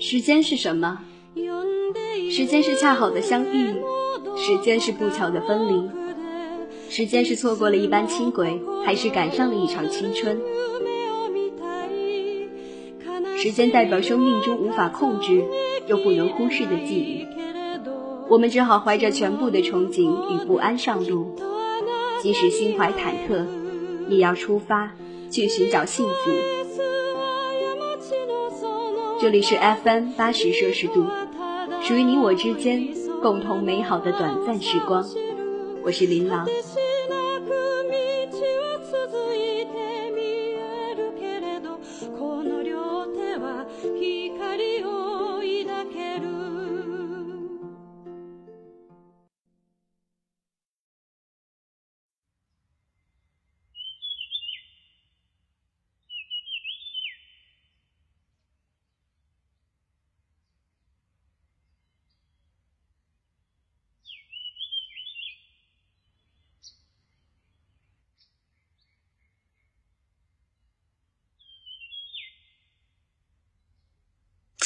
时间是什么？时间是恰好的相遇，时间是不巧的分离，时间是错过了一班轻轨，还是赶上了一场青春？时间代表生命中无法控制又不能忽视的记忆，我们只好怀着全部的憧憬与不安上路，即使心怀忐忑，也要出发去寻找幸福。这里是 FM 八十摄氏度，属于你我之间共同美好的短暂时光。我是琳琅。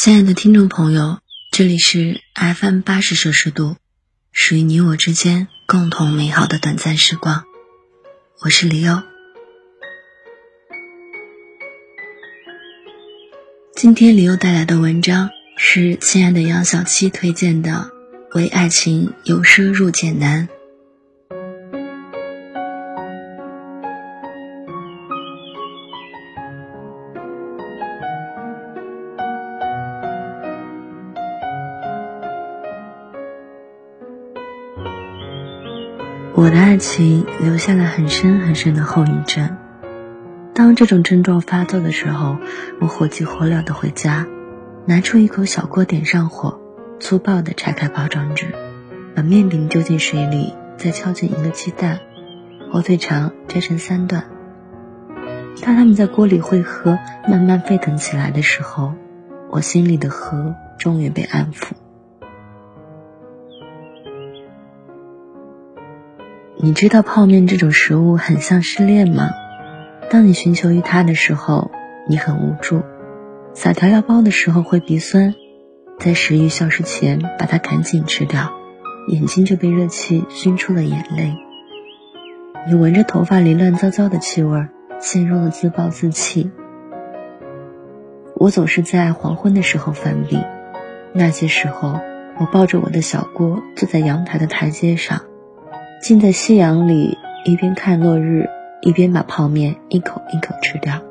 亲爱的听众朋友，这里是 FM 八十摄氏度，属于你我之间共同美好的短暂时光。我是李欧。今天李欧带来的文章是亲爱的杨小七推荐的《为爱情由奢入俭难》。我的爱情留下了很深很深的后遗症。当这种症状发作的时候，我火急火燎的回家，拿出一口小锅，点上火，粗暴的拆开包装纸，把面饼丢进水里，再敲进一个鸡蛋，火腿肠摘成三段。当他们在锅里汇合，慢慢沸腾起来的时候，我心里的河终于被安抚。你知道泡面这种食物很像失恋吗？当你寻求于它的时候，你很无助；撒调料包的时候会鼻酸，在食欲消失前把它赶紧吃掉，眼睛就被热气熏出了眼泪。你闻着头发里乱糟糟的气味，陷入了自暴自弃。我总是在黄昏的时候犯病，那些时候，我抱着我的小锅，坐在阳台的台阶上。浸在夕阳里，一边看落日，一边把泡面一口一口吃掉。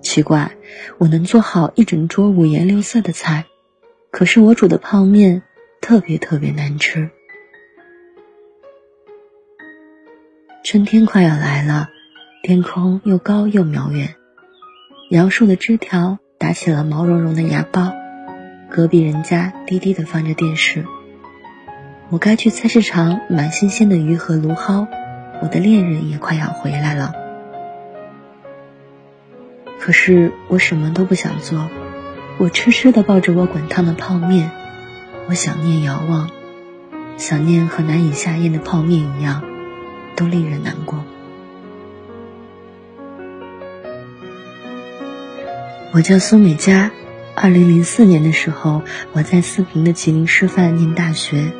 奇怪，我能做好一整桌五颜六色的菜，可是我煮的泡面特别特别难吃。春天快要来了，天空又高又渺远，杨树的枝条打起了毛茸茸的芽苞，隔壁人家低低的放着电视。我该去菜市场买新鲜的鱼和芦蒿，我的恋人也快要回来了。可是我什么都不想做，我痴痴的抱着我滚烫的泡面，我想念遥望，想念和难以下咽的泡面一样，都令人难过。我叫苏美佳，二零零四年的时候，我在四平的吉林师范念大学。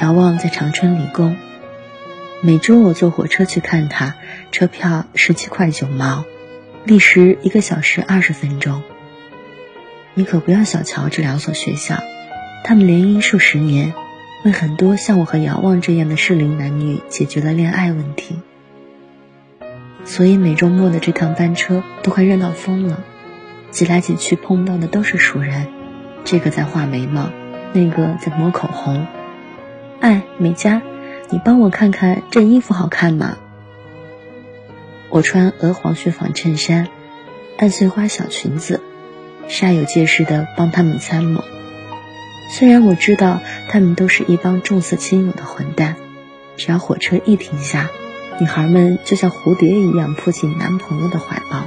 遥望在长春理工，每周我坐火车去看他，车票十七块九毛，历时一个小时二十分钟。你可不要小瞧这两所学校，他们联姻数十年，为很多像我和遥望这样的适龄男女解决了恋爱问题。所以每周末的这趟班车都快热闹疯了，挤来挤去碰到的都是熟人，这个在画眉毛，那个在抹口红。哎，美嘉，你帮我看看这衣服好看吗？我穿鹅黄雪纺衬衫，暗碎花小裙子，煞有介事的帮他们参谋。虽然我知道他们都是一帮重色轻友的混蛋，只要火车一停下，女孩们就像蝴蝶一样扑进男朋友的怀抱，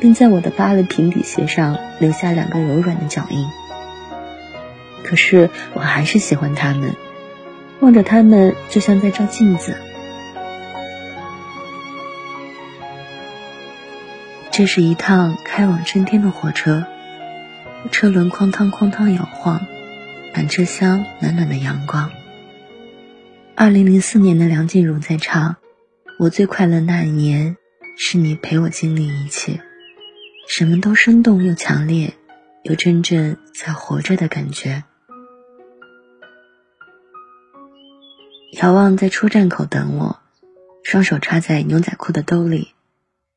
并在我的扒了平底鞋上留下两个柔软的脚印。可是我还是喜欢他们。望着他们，就像在照镜子。这是一趟开往春天的火车，车轮哐当哐当摇晃，满车厢暖暖的阳光。二零零四年的梁静茹在唱：“我最快乐那一年，是你陪我经历一切，什么都生动又强烈，有真正在活着的感觉。”眺望在出站口等我，双手插在牛仔裤的兜里，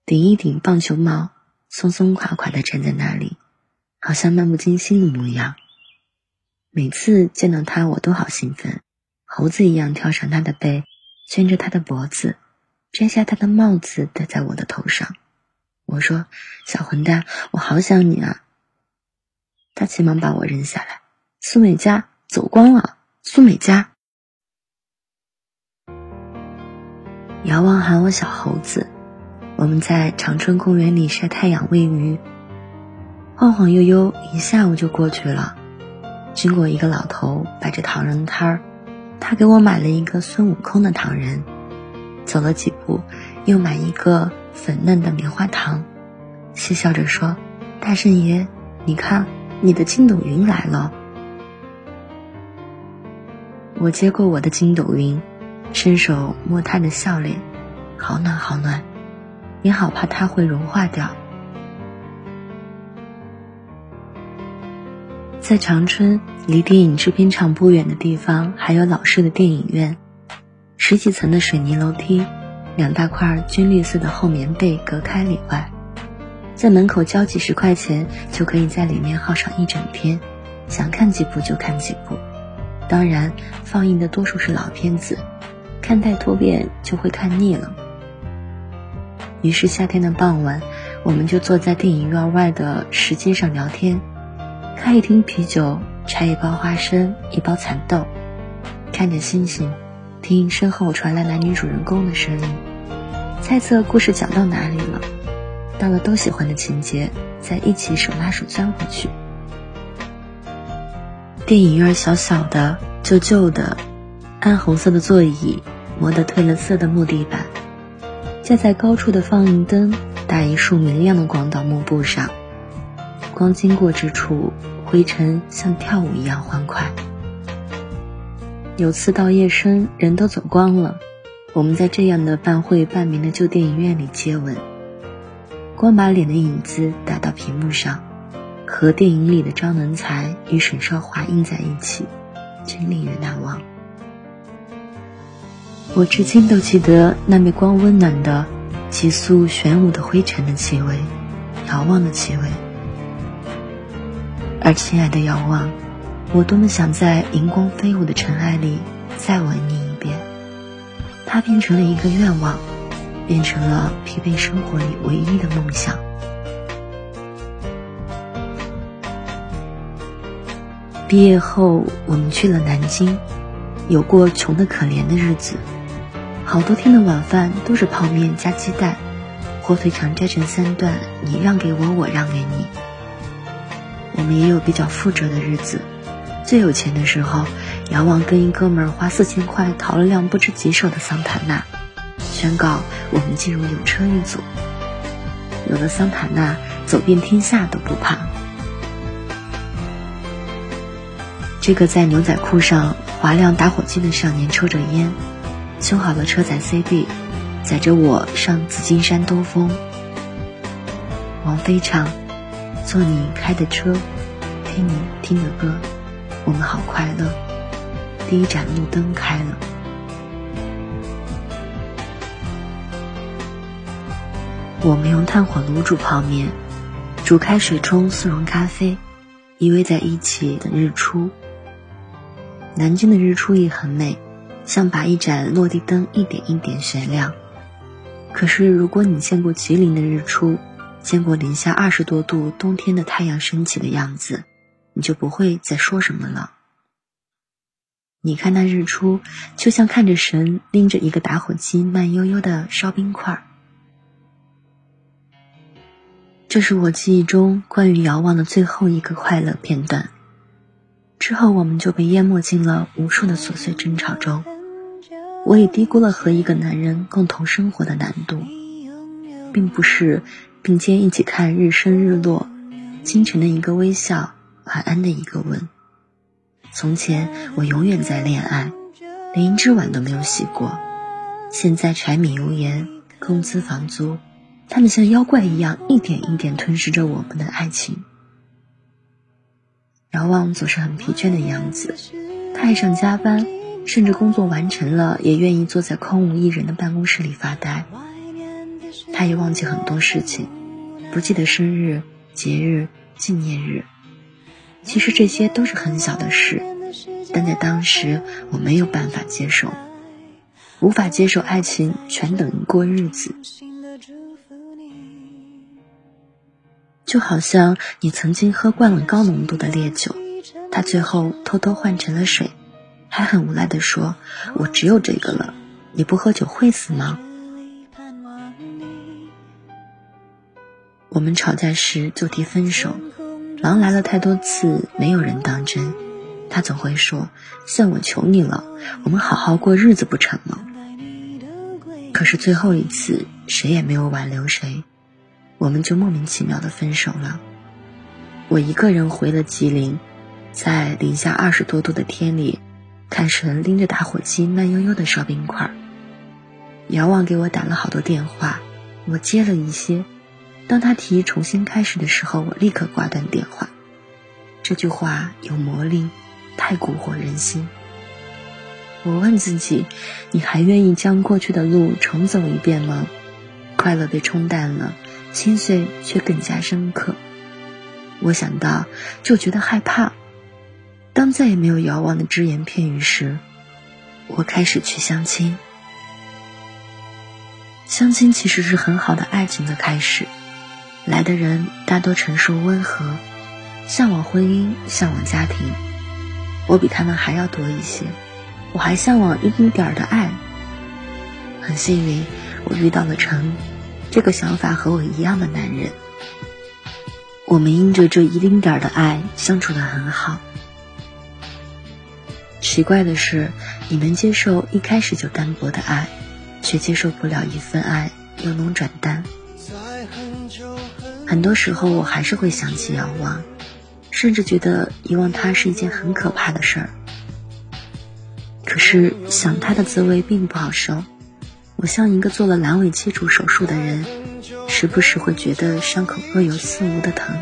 顶一顶棒球帽，松松垮垮的站在那里，好像漫不经心的模样。每次见到他，我都好兴奋。猴子一样跳上他的背，牵着他的脖子，摘下他的帽子戴在我的头上。我说：“小混蛋，我好想你啊！”他急忙把我扔下来。苏美嘉走光了。苏美嘉，遥望喊我小猴子。我们在长春公园里晒太阳喂鱼，晃晃悠悠一下午就过去了。经过一个老头摆着糖人摊儿。他给我买了一个孙悟空的糖人，走了几步，又买一个粉嫩的棉花糖，嬉笑着说：“大圣爷，你看，你的筋斗云来了。”我接过我的筋斗云，伸手摸他的笑脸，好暖好暖，也好怕它会融化掉。在长春，离电影制片厂不远的地方，还有老式的电影院，十几层的水泥楼梯，两大块军绿色的厚棉被隔开里外，在门口交几十块钱，就可以在里面耗上一整天，想看几部就看几部。当然，放映的多数是老片子，看太多遍就会看腻了。于是夏天的傍晚，我们就坐在电影院外的石阶上聊天。开一瓶啤酒，拆一包花生，一包蚕豆，看着星星，听身后传来男女主人公的声音，猜测故事讲到哪里了。到了都喜欢的情节，再一起手拉手钻回去。电影院小小的，旧旧的，暗红色的座椅，磨得褪了色的木地板，架在高处的放映灯打一束明亮的广岛幕布上。光经过之处，灰尘像跳舞一样欢快。有次到夜深，人都走光了，我们在这样的半晦半明的旧电影院里接吻，光把脸的影子打到屏幕上，和电影里的张能才与沈少华映在一起，真令人难忘。我至今都记得那枚光温暖的、急速旋舞的灰尘的气味，遥望的气味。而亲爱的遥望，我多么想在荧光飞舞的尘埃里再吻你一遍。它变成了一个愿望，变成了疲惫生活里唯一的梦想。毕业后，我们去了南京，有过穷的可怜的日子，好多天的晚饭都是泡面加鸡蛋，火腿肠摘成三段，你让给我，我让给你。我们也有比较富足的日子，最有钱的时候，遥望跟一哥们儿花四千块淘了辆不知几手的桑塔纳，宣告我们进入有车一族。有了桑塔纳，走遍天下都不怕。这个在牛仔裤上划亮打火机的少年抽着烟，修好了车载 CD，载着我上紫金山兜风。王菲唱。坐你开的车，听你听的歌，我们好快乐。第一盏路灯开了，我们用炭火炉煮泡面，煮开水冲速溶咖啡，依偎在一起等日出。南京的日出也很美，像把一盏落地灯一点一点旋亮。可是如果你见过吉林的日出，见过零下二十多度冬天的太阳升起的样子，你就不会再说什么了。你看那日出，就像看着神拎着一个打火机慢悠悠的烧冰块。这是我记忆中关于遥望的最后一个快乐片段。之后我们就被淹没进了无数的琐碎争吵中。我也低估了和一个男人共同生活的难度，并不是。并肩一起看日升日落，清晨的一个微笑，晚安的一个吻。从前我永远在恋爱，连一只碗都没有洗过。现在柴米油盐、工资房租，他们像妖怪一样，一点一点吞噬着我们的爱情。遥望总是很疲倦的样子，他爱上加班，甚至工作完成了也愿意坐在空无一人的办公室里发呆。他也忘记很多事情，不记得生日、节日、纪念日。其实这些都是很小的事，但在当时我没有办法接受，无法接受爱情全等于过日子。就好像你曾经喝惯了高浓度的烈酒，他最后偷偷换成了水，还很无奈地说：“我只有这个了，你不喝酒会死吗？”我们吵架时就提分手，狼来了太多次，没有人当真。他总会说：“算我求你了，我们好好过日子不成吗？”可是最后一次，谁也没有挽留谁。我们就莫名其妙的分手了。我一个人回了吉林，在零下二十多度的天里，看神拎着打火机慢悠悠的烧冰块。遥望给我打了好多电话，我接了一些。当他提议重新开始的时候，我立刻挂断电话。这句话有魔力，太蛊惑人心。我问自己：你还愿意将过去的路重走一遍吗？快乐被冲淡了。心碎却更加深刻。我想到就觉得害怕。当再也没有遥望的只言片语时，我开始去相亲。相亲其实是很好的爱情的开始。来的人大多成熟温和，向往婚姻，向往家庭。我比他们还要多一些。我还向往一丁点儿的爱。很幸运，我遇到了陈。这个想法和我一样的男人，我们因着这一丁点儿的爱相处的很好。奇怪的是，你能接受一开始就单薄的爱，却接受不了一份爱由浓转淡。很多时候，我还是会想起遥望，甚至觉得遗忘他是一件很可怕的事儿。可是想他的滋味并不好受。我像一个做了阑尾切除手术的人，时不时会觉得伤口若有似无的疼，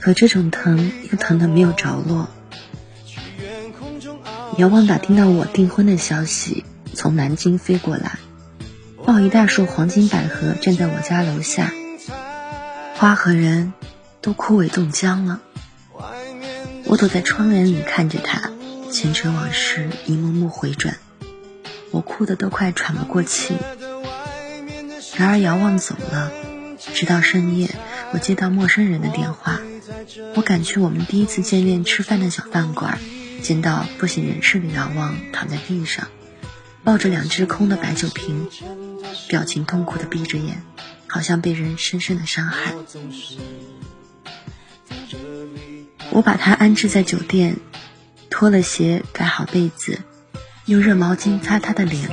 可这种疼又疼得没有着落。遥望打听到我订婚的消息，从南京飞过来，抱一大束黄金百合站在我家楼下，花和人都枯萎冻僵了。我躲在窗帘里看着他，前尘往事一幕幕回转。我哭得都快喘不过气。然而遥望走了，直到深夜，我接到陌生人的电话。我赶去我们第一次见面吃饭的小饭馆，见到不省人事的姚望躺在地上，抱着两只空的白酒瓶，表情痛苦的闭着眼，好像被人深深的伤害。我把他安置在酒店，脱了鞋，盖好被子。用热毛巾擦他的脸，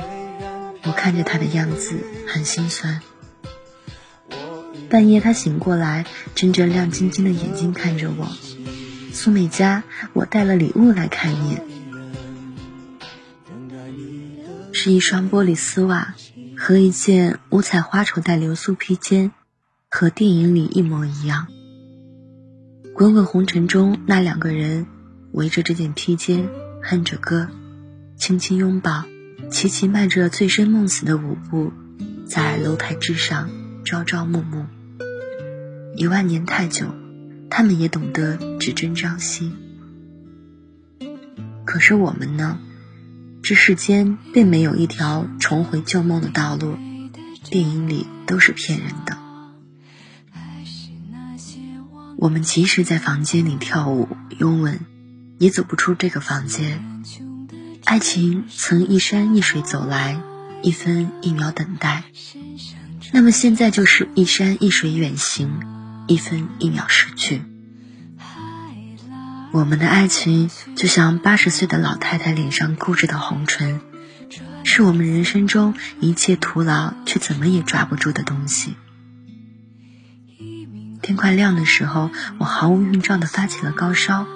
我看着他的样子很心酸。半夜他醒过来，睁着亮晶晶的眼睛看着我。苏美嘉，我带了礼物来看你，是一双玻璃丝袜和一件五彩花绸带流苏披肩，和电影里一模一样。滚滚红尘中，那两个人围着这件披肩，哼着歌。轻轻拥抱，齐齐迈着醉生梦死的舞步，在楼台之上朝朝暮暮。一万年太久，他们也懂得只争朝夕。可是我们呢？这世间并没有一条重回旧梦的道路，电影里都是骗人的。我们即使在房间里跳舞拥吻，也走不出这个房间。爱情曾一山一水走来，一分一秒等待。那么现在就是一山一水远行，一分一秒逝去。我们的爱情就像八十岁的老太太脸上固执的红唇，是我们人生中一切徒劳却怎么也抓不住的东西。天快亮的时候，我毫无预兆的发起了高烧。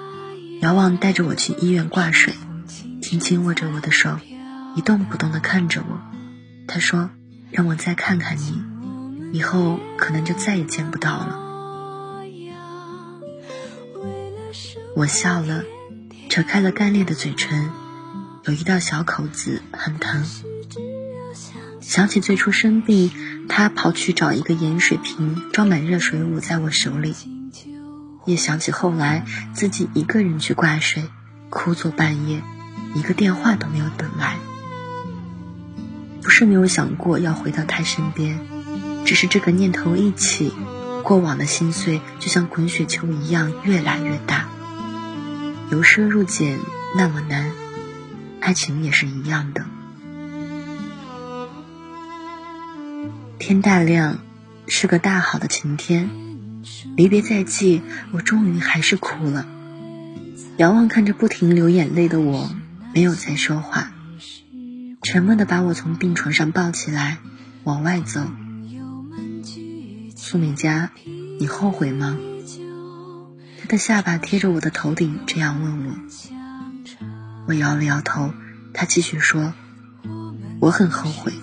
遥望带着我去医院挂水，轻轻握着我的手，一动不动的看着我。他说：“让我再看看你，以后可能就再也见不到了。”我笑了，扯开了干裂的嘴唇，有一道小口子，很疼。想起最初生病，他跑去找一个盐水瓶，装满热水捂在我手里。也想起后来自己一个人去挂水，哭作半夜，一个电话都没有等来。不是没有想过要回到他身边，只是这个念头一起，过往的心碎就像滚雪球一样越来越大。由奢入俭那么难，爱情也是一样的。天大亮，是个大好的晴天。离别在即，我终于还是哭了。遥望看着不停流眼泪的我，没有再说话，沉默的把我从病床上抱起来，往外走。苏美嘉，你后悔吗？他的下巴贴着我的头顶，这样问我。我摇了摇头，他继续说：“我很后悔，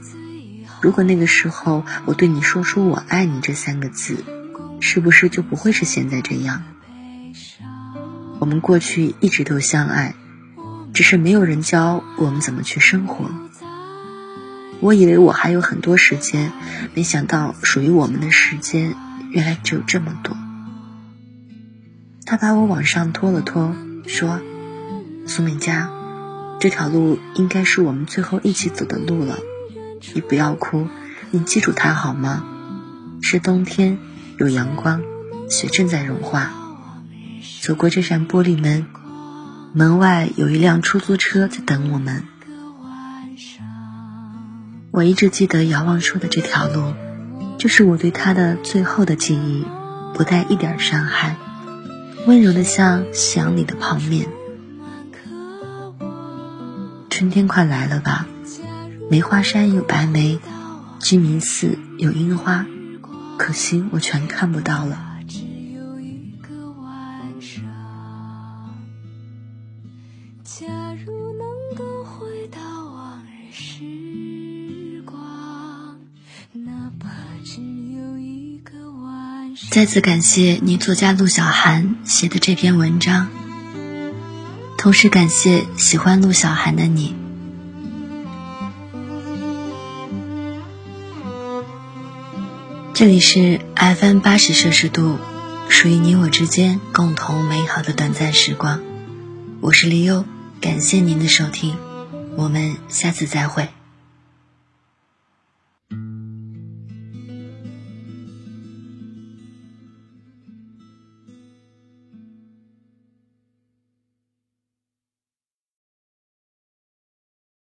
如果那个时候我对你说出‘我爱你’这三个字。”是不是就不会是现在这样？我们过去一直都相爱，只是没有人教我们怎么去生活。我以为我还有很多时间，没想到属于我们的时间原来只有这么多。他把我往上拖了拖，说：“苏美嘉，这条路应该是我们最后一起走的路了。你不要哭，你记住它好吗？是冬天。”有阳光，雪正在融化。走过这扇玻璃门，门外有一辆出租车在等我们。我一直记得遥望说的这条路，就是我对他的最后的记忆，不带一点伤害，温柔的像夕阳里的泡面。春天快来了吧？梅花山有白梅，鸡鸣寺有樱花。可惜我全看不到了。再次感谢女作家陆小涵写的这篇文章，同时感谢喜欢陆小涵的你。这里是 FM 八十摄氏度，属于你我之间共同美好的短暂时光。我是李优，感谢您的收听，我们下次再会。